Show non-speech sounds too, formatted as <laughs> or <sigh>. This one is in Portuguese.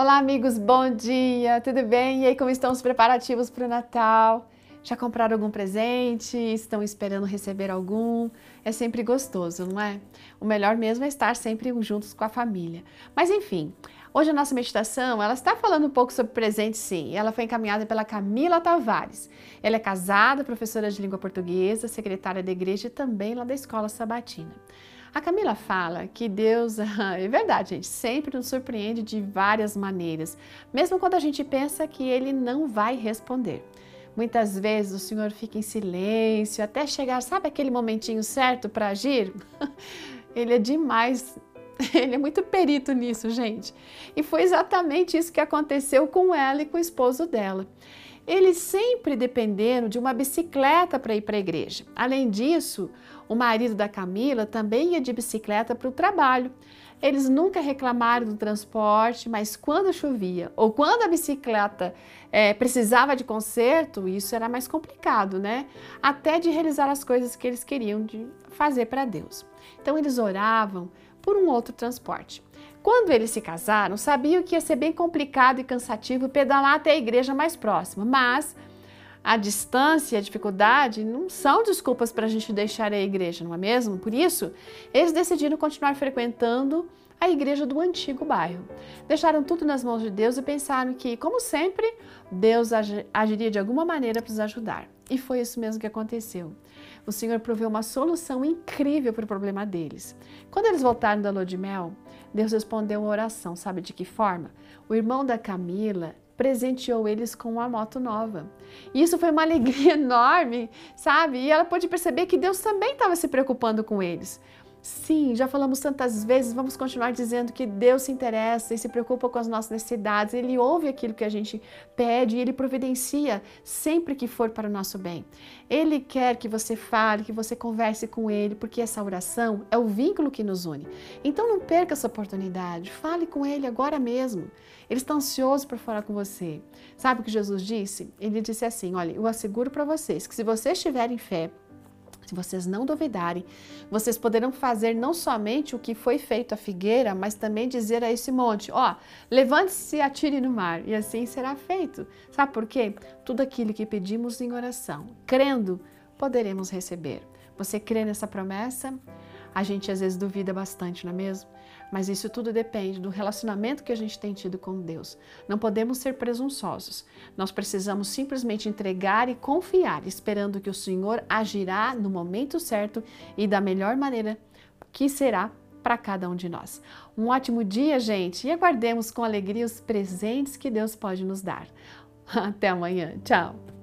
Olá, amigos, bom dia, tudo bem? E aí, como estão os preparativos para o Natal? Já compraram algum presente? Estão esperando receber algum? É sempre gostoso, não é? O melhor mesmo é estar sempre juntos com a família. Mas enfim, hoje a nossa meditação, ela está falando um pouco sobre presente sim. Ela foi encaminhada pela Camila Tavares. Ela é casada, professora de língua portuguesa, secretária da igreja e também lá da escola sabatina. A Camila fala que Deus, <laughs> é verdade, gente, sempre nos surpreende de várias maneiras, mesmo quando a gente pensa que ele não vai responder. Muitas vezes o Senhor fica em silêncio até chegar, sabe aquele momentinho certo para agir? <laughs> Ele é demais <laughs> ele é muito perito nisso, gente. E foi exatamente isso que aconteceu com ela e com o esposo dela. Eles sempre dependeram de uma bicicleta para ir para a igreja. Além disso, o marido da Camila também ia de bicicleta para o trabalho. Eles nunca reclamaram do transporte, mas quando chovia ou quando a bicicleta é, precisava de conserto, isso era mais complicado, né? Até de realizar as coisas que eles queriam de fazer para Deus. Então eles oravam por um outro transporte. Quando eles se casaram, sabiam que ia ser bem complicado e cansativo pedalar até a igreja mais próxima, mas a distância e a dificuldade não são desculpas para a gente deixar a igreja, não é mesmo? Por isso, eles decidiram continuar frequentando a igreja do antigo bairro. Deixaram tudo nas mãos de Deus e pensaram que, como sempre, Deus agiria de alguma maneira para os ajudar. E foi isso mesmo que aconteceu. O Senhor proveu uma solução incrível para o problema deles. Quando eles voltaram da lua de mel, Deus respondeu uma oração, sabe de que forma? O irmão da Camila presenteou eles com uma moto nova. E isso foi uma <laughs> alegria enorme, sabe? E ela pôde perceber que Deus também estava se preocupando com eles. Sim, já falamos tantas vezes, vamos continuar dizendo que Deus se interessa e se preocupa com as nossas necessidades, Ele ouve aquilo que a gente pede e Ele providencia sempre que for para o nosso bem. Ele quer que você fale, que você converse com Ele, porque essa oração é o vínculo que nos une. Então não perca essa oportunidade, fale com Ele agora mesmo. Ele está ansioso para falar com você. Sabe o que Jesus disse? Ele disse assim: Olha, eu asseguro para vocês que se vocês tiverem fé, se vocês não duvidarem, vocês poderão fazer não somente o que foi feito à figueira, mas também dizer a esse monte: ó, levante-se e atire no mar, e assim será feito. Sabe por quê? Tudo aquilo que pedimos em oração, crendo, poderemos receber. Você crê nessa promessa? A gente às vezes duvida bastante, não é mesmo? Mas isso tudo depende do relacionamento que a gente tem tido com Deus. Não podemos ser presunçosos. Nós precisamos simplesmente entregar e confiar, esperando que o Senhor agirá no momento certo e da melhor maneira que será para cada um de nós. Um ótimo dia, gente, e aguardemos com alegria os presentes que Deus pode nos dar. <laughs> Até amanhã. Tchau.